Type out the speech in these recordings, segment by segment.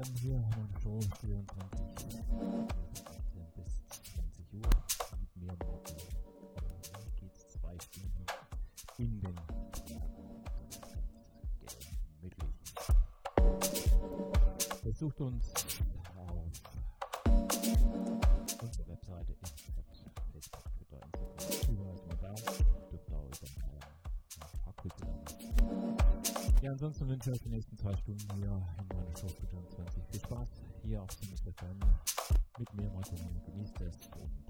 willkommen hier am Show 24 bis 20 Uhr mit mir morgen. geht es zwei Stunden in den gemütlich. Besucht uns auf äh, unserer Webseite Instagram, Facebook, Twitter, Instagram. Überall ist man da. Dürft auch über Ja, ansonsten wünsche ich euch die nächsten zwei Stunden hier in meine Show für 23. Viel Spaß hier auf dem FM mit mir, Martin. Genießt es und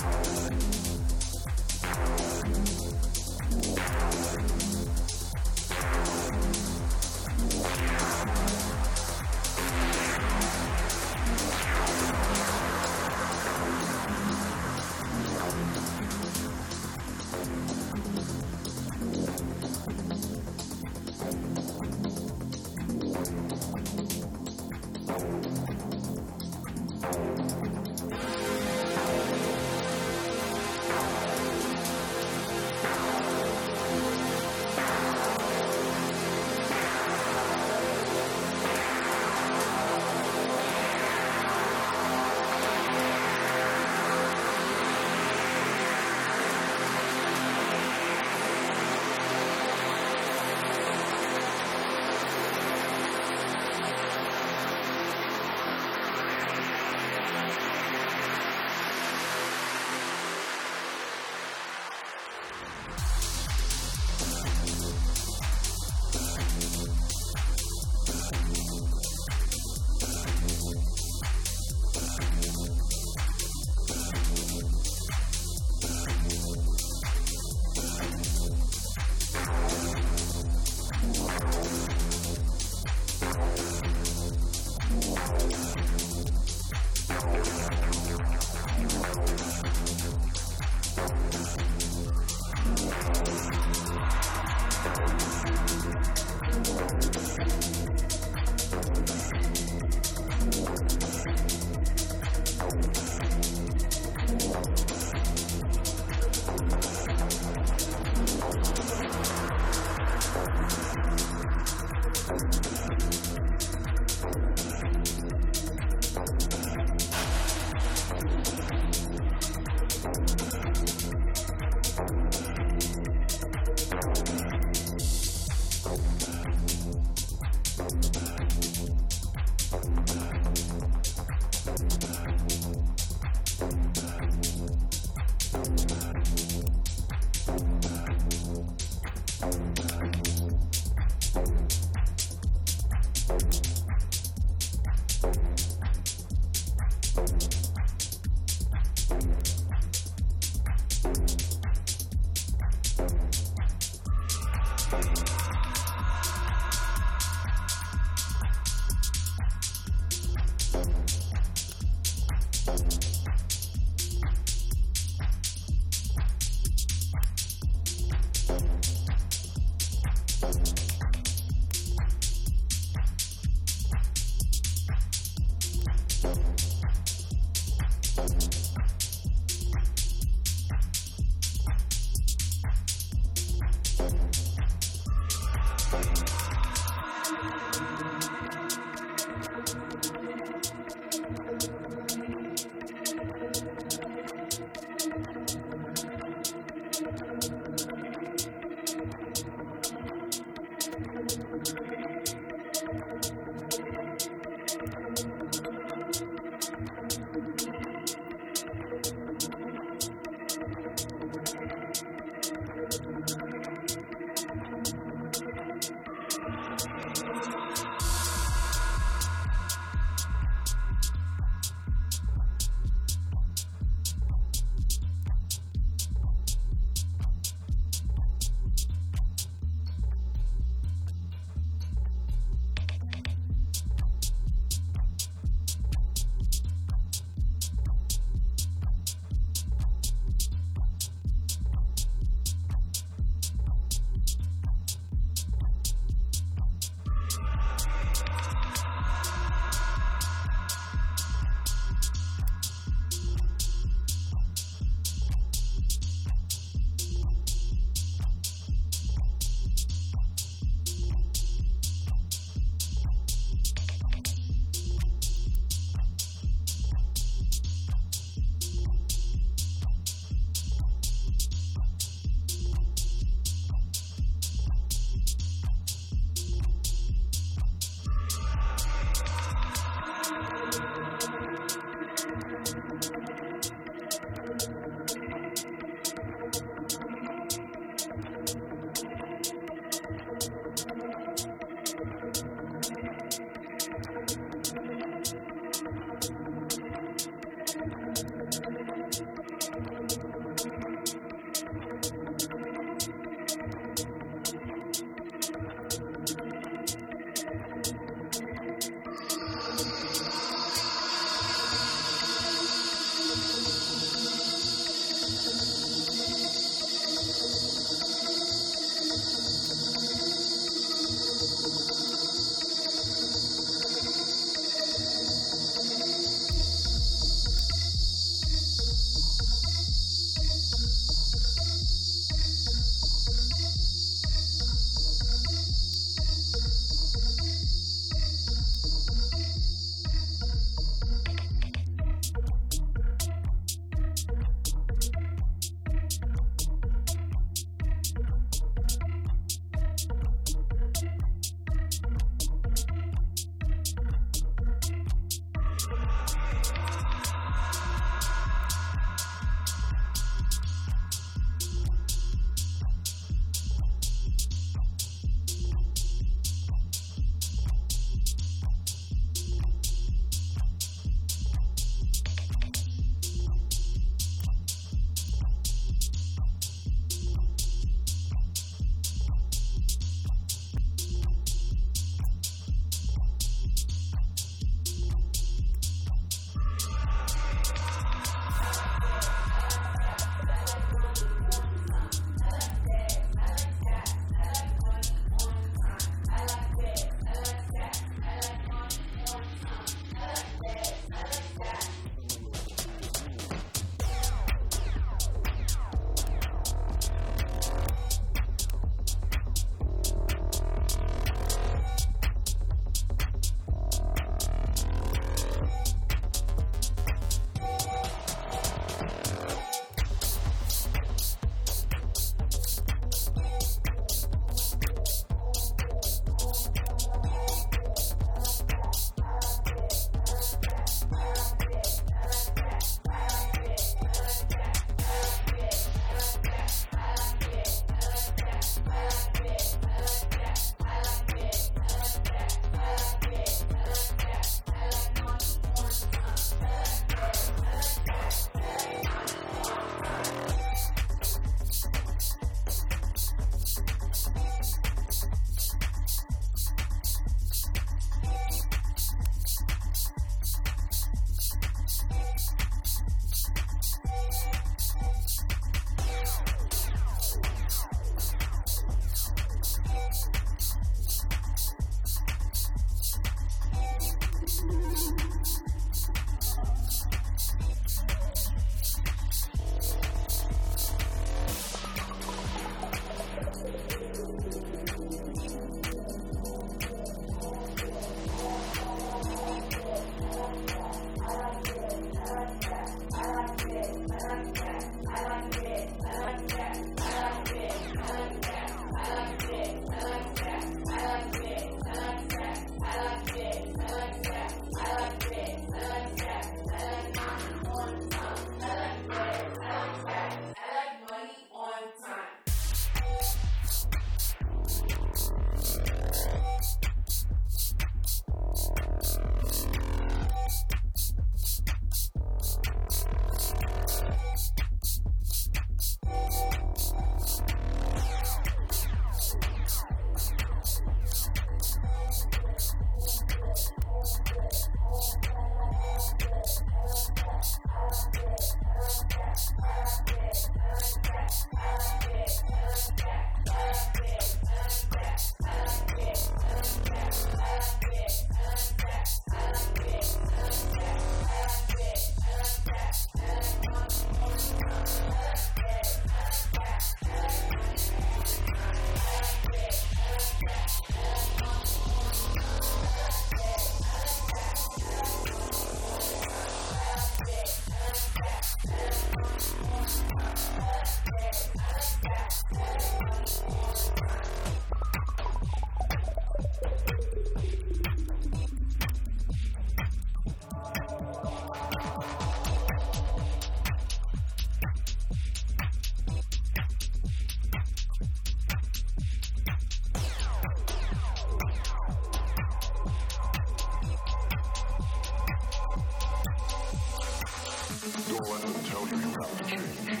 Don't let them tell you you have to change.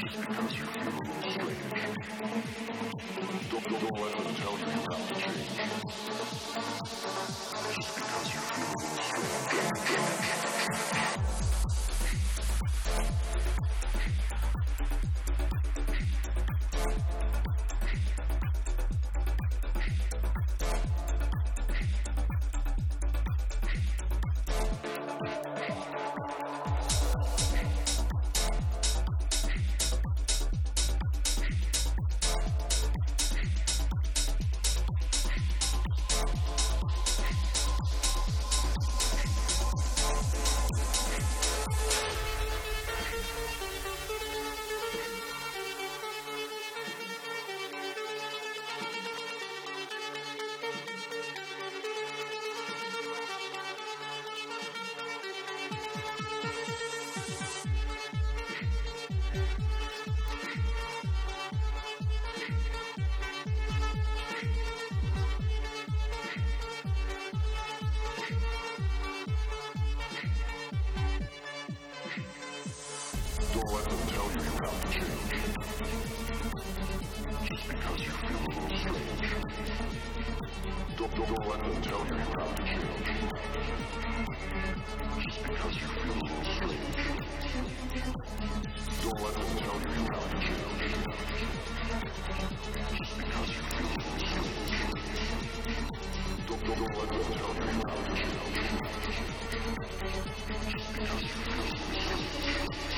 Just because you feel a little strange. Don't, don't, don't let them tell you you have to change. Don't let them tell you you have to change. Just because you feel a little strange. Don't, don't, don't let them tell you you have to change. Just because you feel a little strange. Don't let them tell you you have to change. Just because you feel a little strange. Don't, don't, don't let them tell you you have to change. Just because you feel a little strange.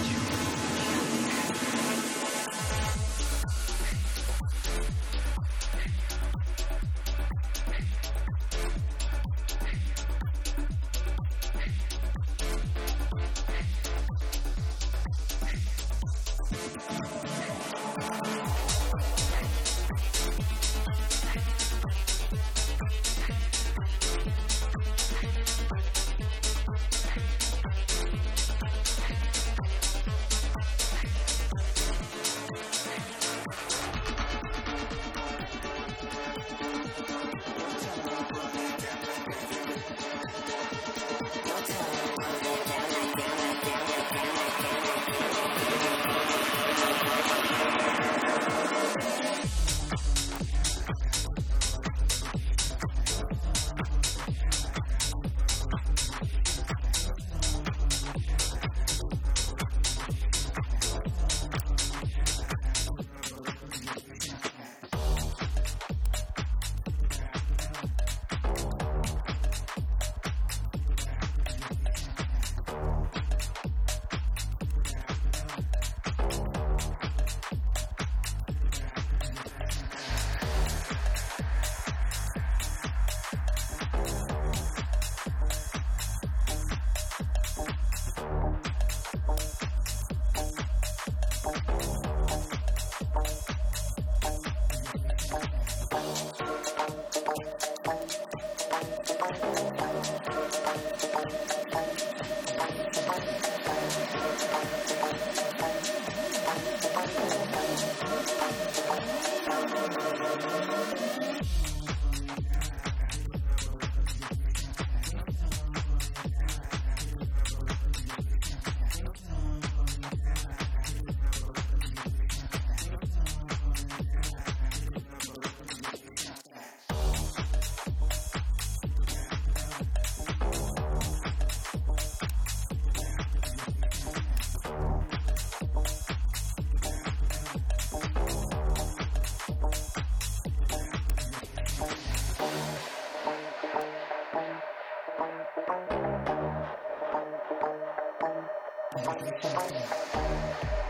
上。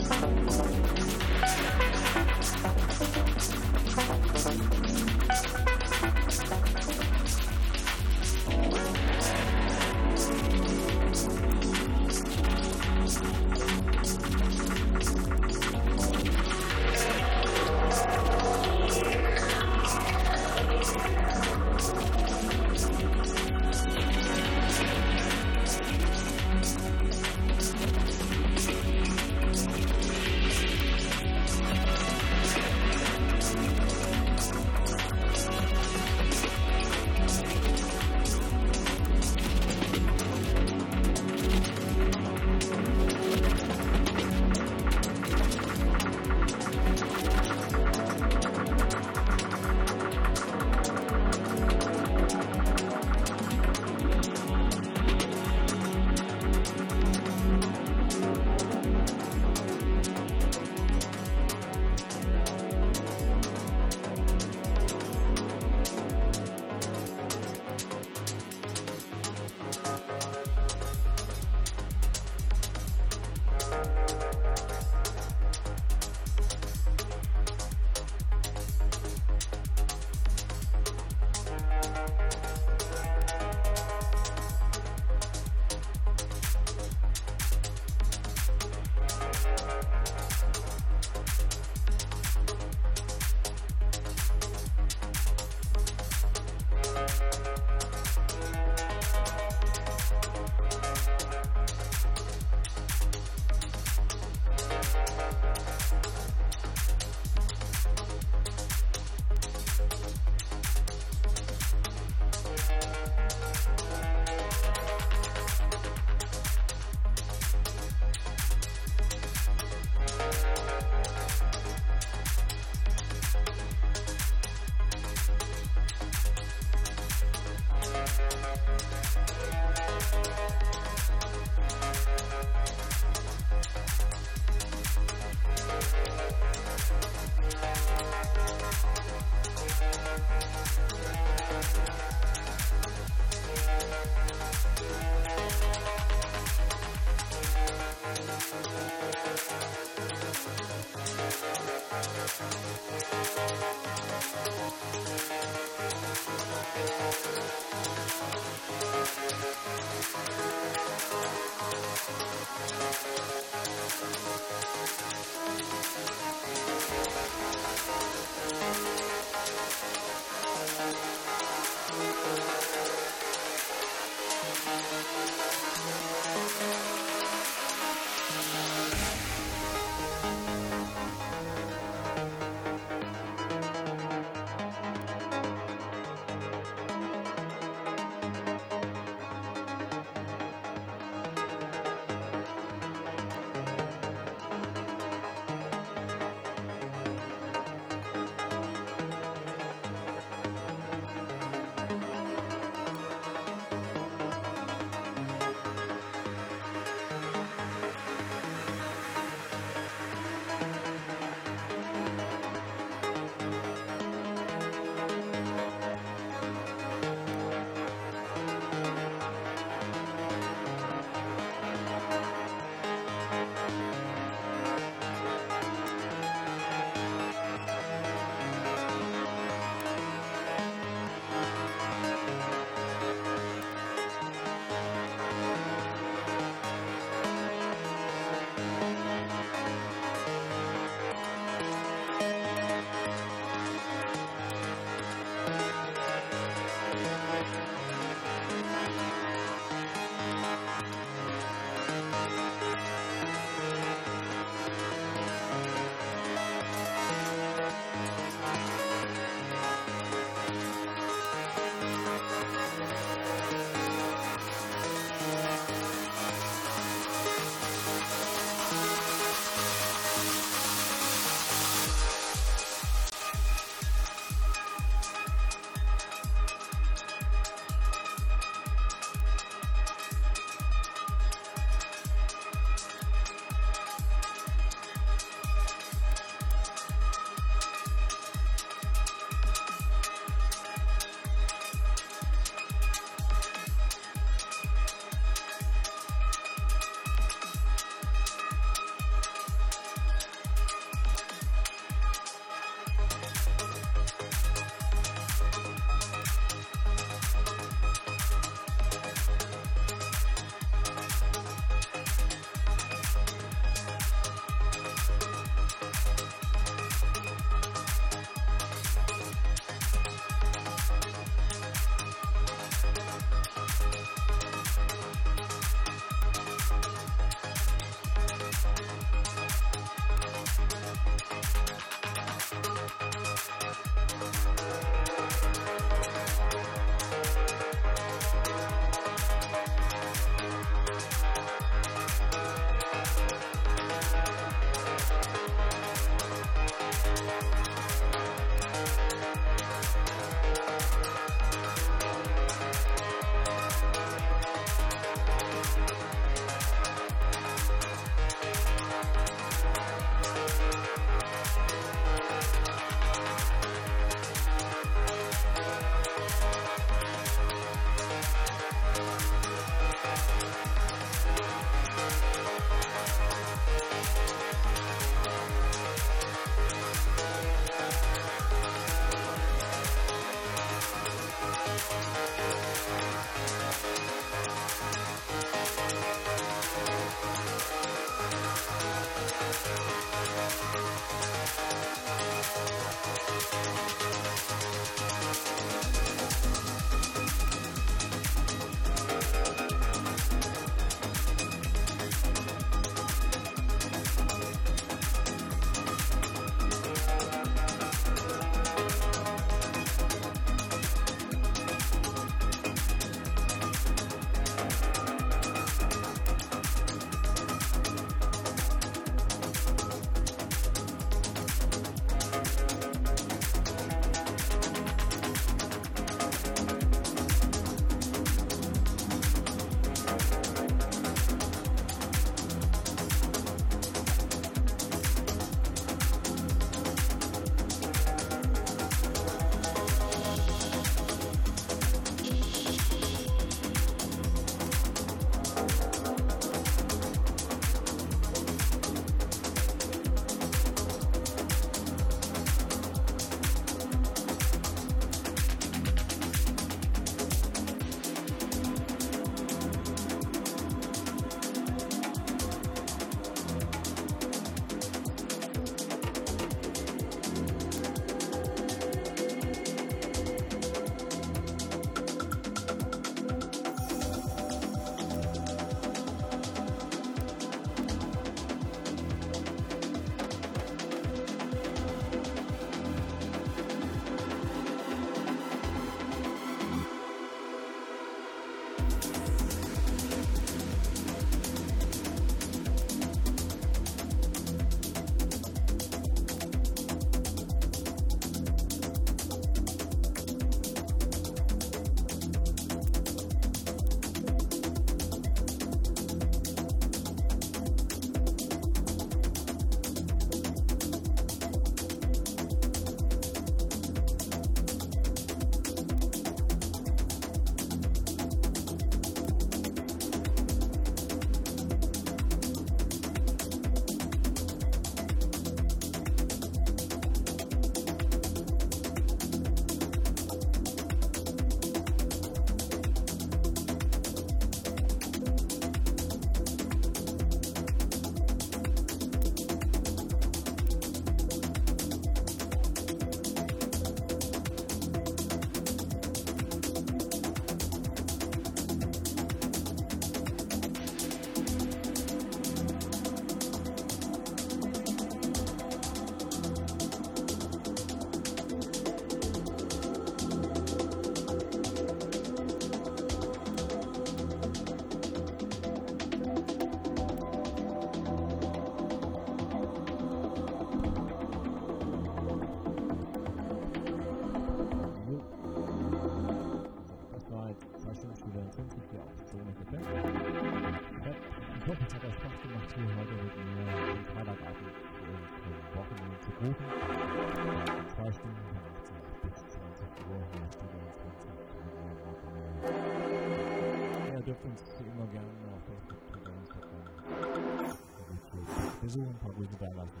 嗯。